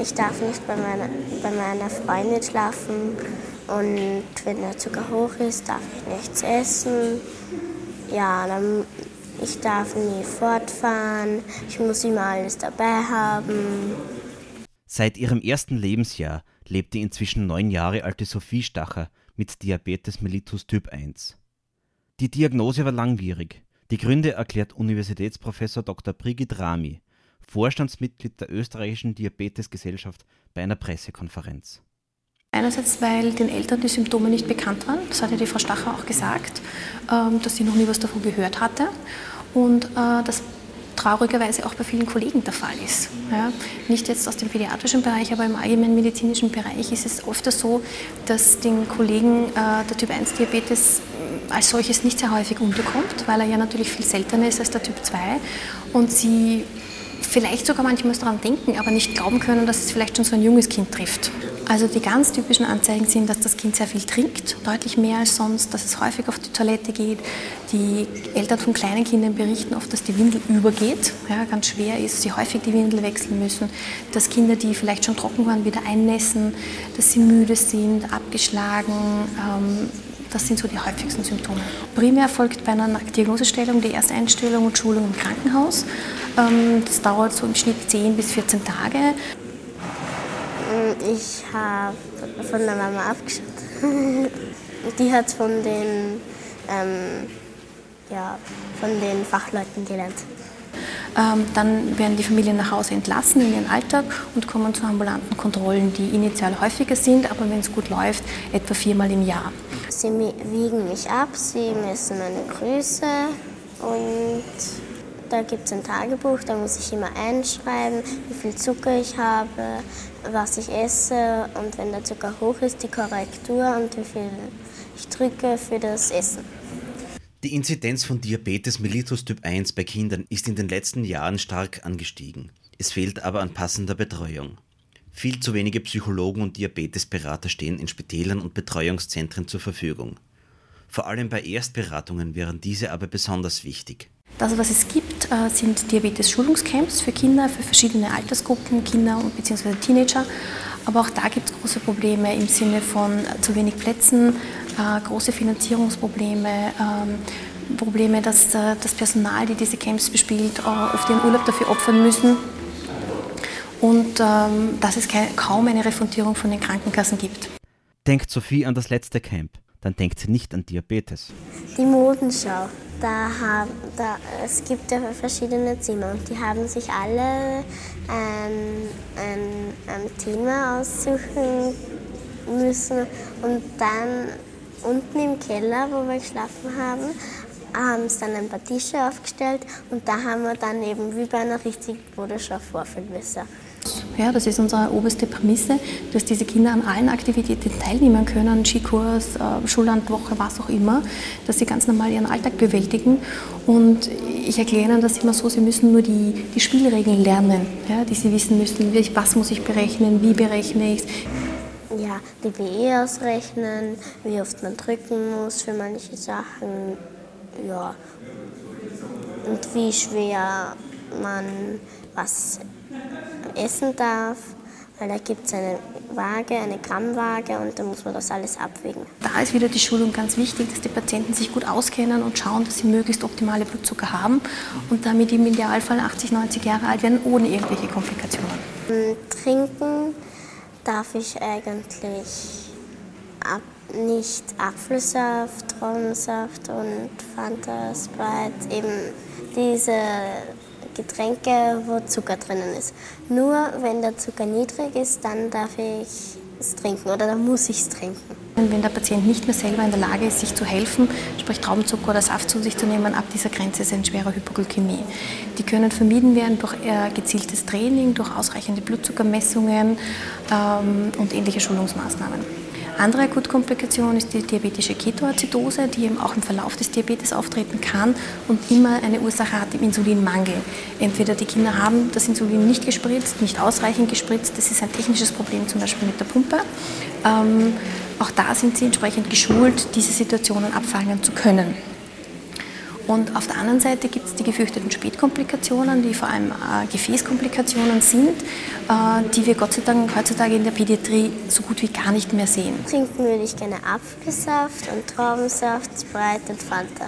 Ich darf nicht bei meiner, bei meiner Freundin schlafen und wenn der Zucker hoch ist, darf ich nichts essen. Ja, dann, ich darf nie fortfahren, ich muss immer alles dabei haben. Seit ihrem ersten Lebensjahr lebt die inzwischen neun Jahre alte Sophie Stacher mit Diabetes mellitus Typ 1. Die Diagnose war langwierig. Die Gründe erklärt Universitätsprofessor Dr. Brigitte Rami, Vorstandsmitglied der österreichischen Diabetesgesellschaft, bei einer Pressekonferenz. Einerseits, weil den Eltern die Symptome nicht bekannt waren, das hat ja die Frau Stacher auch gesagt, ähm, dass sie noch nie was davon gehört hatte. Und äh, das traurigerweise auch bei vielen Kollegen der Fall ist. Ja, nicht jetzt aus dem pädiatrischen Bereich, aber im allgemeinen medizinischen Bereich ist es oft so, dass den Kollegen äh, der Typ-1-Diabetes als solches nicht sehr häufig unterkommt, weil er ja natürlich viel seltener ist als der Typ 2 und sie vielleicht sogar manchmal daran denken, aber nicht glauben können, dass es vielleicht schon so ein junges Kind trifft. Also die ganz typischen Anzeigen sind, dass das Kind sehr viel trinkt, deutlich mehr als sonst, dass es häufig auf die Toilette geht. Die Eltern von kleinen Kindern berichten oft, dass die Windel übergeht, ja, ganz schwer ist, sie häufig die Windel wechseln müssen, dass Kinder, die vielleicht schon trocken waren, wieder einnässen, dass sie müde sind, abgeschlagen. Ähm, das sind so die häufigsten Symptome. Primär folgt bei einer Diagnosestellung die Ersteinstellung und Schulung im Krankenhaus. Ähm, das dauert so im Schnitt 10 bis 14 Tage. Ich habe von der Mama abgeschaut. Die hat von den, ähm, ja, von den Fachleuten gelernt. Ähm, dann werden die Familien nach Hause entlassen in ihren Alltag und kommen zu ambulanten Kontrollen, die initial häufiger sind, aber wenn es gut läuft, etwa viermal im Jahr. Sie wiegen mich ab, sie messen meine Größe und da gibt es ein Tagebuch, da muss ich immer einschreiben, wie viel Zucker ich habe, was ich esse und wenn der Zucker hoch ist, die Korrektur und wie viel ich drücke für das Essen. Die Inzidenz von Diabetes mellitus Typ 1 bei Kindern ist in den letzten Jahren stark angestiegen. Es fehlt aber an passender Betreuung. Viel zu wenige Psychologen und Diabetesberater stehen in Spitälern und Betreuungszentren zur Verfügung. Vor allem bei Erstberatungen wären diese aber besonders wichtig. Das, was es gibt, äh, sind Diabetes-Schulungscamps für Kinder, für verschiedene Altersgruppen, Kinder bzw. Teenager. Aber auch da gibt es große Probleme im Sinne von äh, zu wenig Plätzen, äh, große Finanzierungsprobleme, ähm, Probleme, dass das Personal, die diese Camps bespielt, oft ihren Urlaub dafür opfern müssen und ähm, dass es kaum eine Refundierung von den Krankenkassen gibt. Denkt Sophie an das letzte Camp, dann denkt sie nicht an Diabetes. Die Modenschau da haben, da, es gibt ja verschiedene Zimmer und die haben sich alle ein, ein, ein Thema aussuchen müssen und dann unten im Keller, wo wir geschlafen haben, haben sie dann ein paar Tische aufgestellt und da haben wir dann eben wie bei einer richtigen Modenschau vorführen müssen. Ja, das ist unsere oberste Prämisse, dass diese Kinder an allen Aktivitäten teilnehmen können, Skikurs, äh, Schullandwoche, was auch immer, dass sie ganz normal ihren Alltag bewältigen. Und ich erkläre ihnen das immer so, sie müssen nur die, die Spielregeln lernen, ja, die sie wissen müssen, was muss ich berechnen, wie berechne ich es. Ja, die BE ausrechnen, wie oft man drücken muss für manche Sachen, ja, und wie schwer man was essen darf, weil da gibt es eine Waage, eine Grammwaage und da muss man das alles abwägen. Da ist wieder die Schulung ganz wichtig, dass die Patienten sich gut auskennen und schauen, dass sie möglichst optimale Blutzucker haben und damit im Idealfall 80, 90 Jahre alt werden, ohne irgendwelche Komplikationen. Trinken darf ich eigentlich ab, nicht Apfelsaft, Traubensaft und Fanta, Sprite, eben diese Getränke, wo Zucker drinnen ist. Nur wenn der Zucker niedrig ist, dann darf ich es trinken oder dann muss ich es trinken. Wenn der Patient nicht mehr selber in der Lage ist, sich zu helfen, sprich Traubenzucker oder Saft zu sich zu nehmen, ab dieser Grenze ist eine schwere Hypoglykämie. Die können vermieden werden durch gezieltes Training, durch ausreichende Blutzuckermessungen ähm, und ähnliche Schulungsmaßnahmen. Andere Akutkomplikation ist die diabetische Ketoazidose, die eben auch im Verlauf des Diabetes auftreten kann und immer eine Ursache hat im Insulinmangel. Entweder die Kinder haben das Insulin nicht gespritzt, nicht ausreichend gespritzt, das ist ein technisches Problem zum Beispiel mit der Pumpe. Ähm, auch da sind sie entsprechend geschult, diese Situationen abfangen zu können. Und auf der anderen Seite gibt es die gefürchteten Spätkomplikationen, die vor allem äh, Gefäßkomplikationen sind, äh, die wir Gott sei Dank heutzutage in der Pädiatrie so gut wie gar nicht mehr sehen. Trinken würde ich gerne Apfelsaft und Traubensaft, Sprite und Fanta.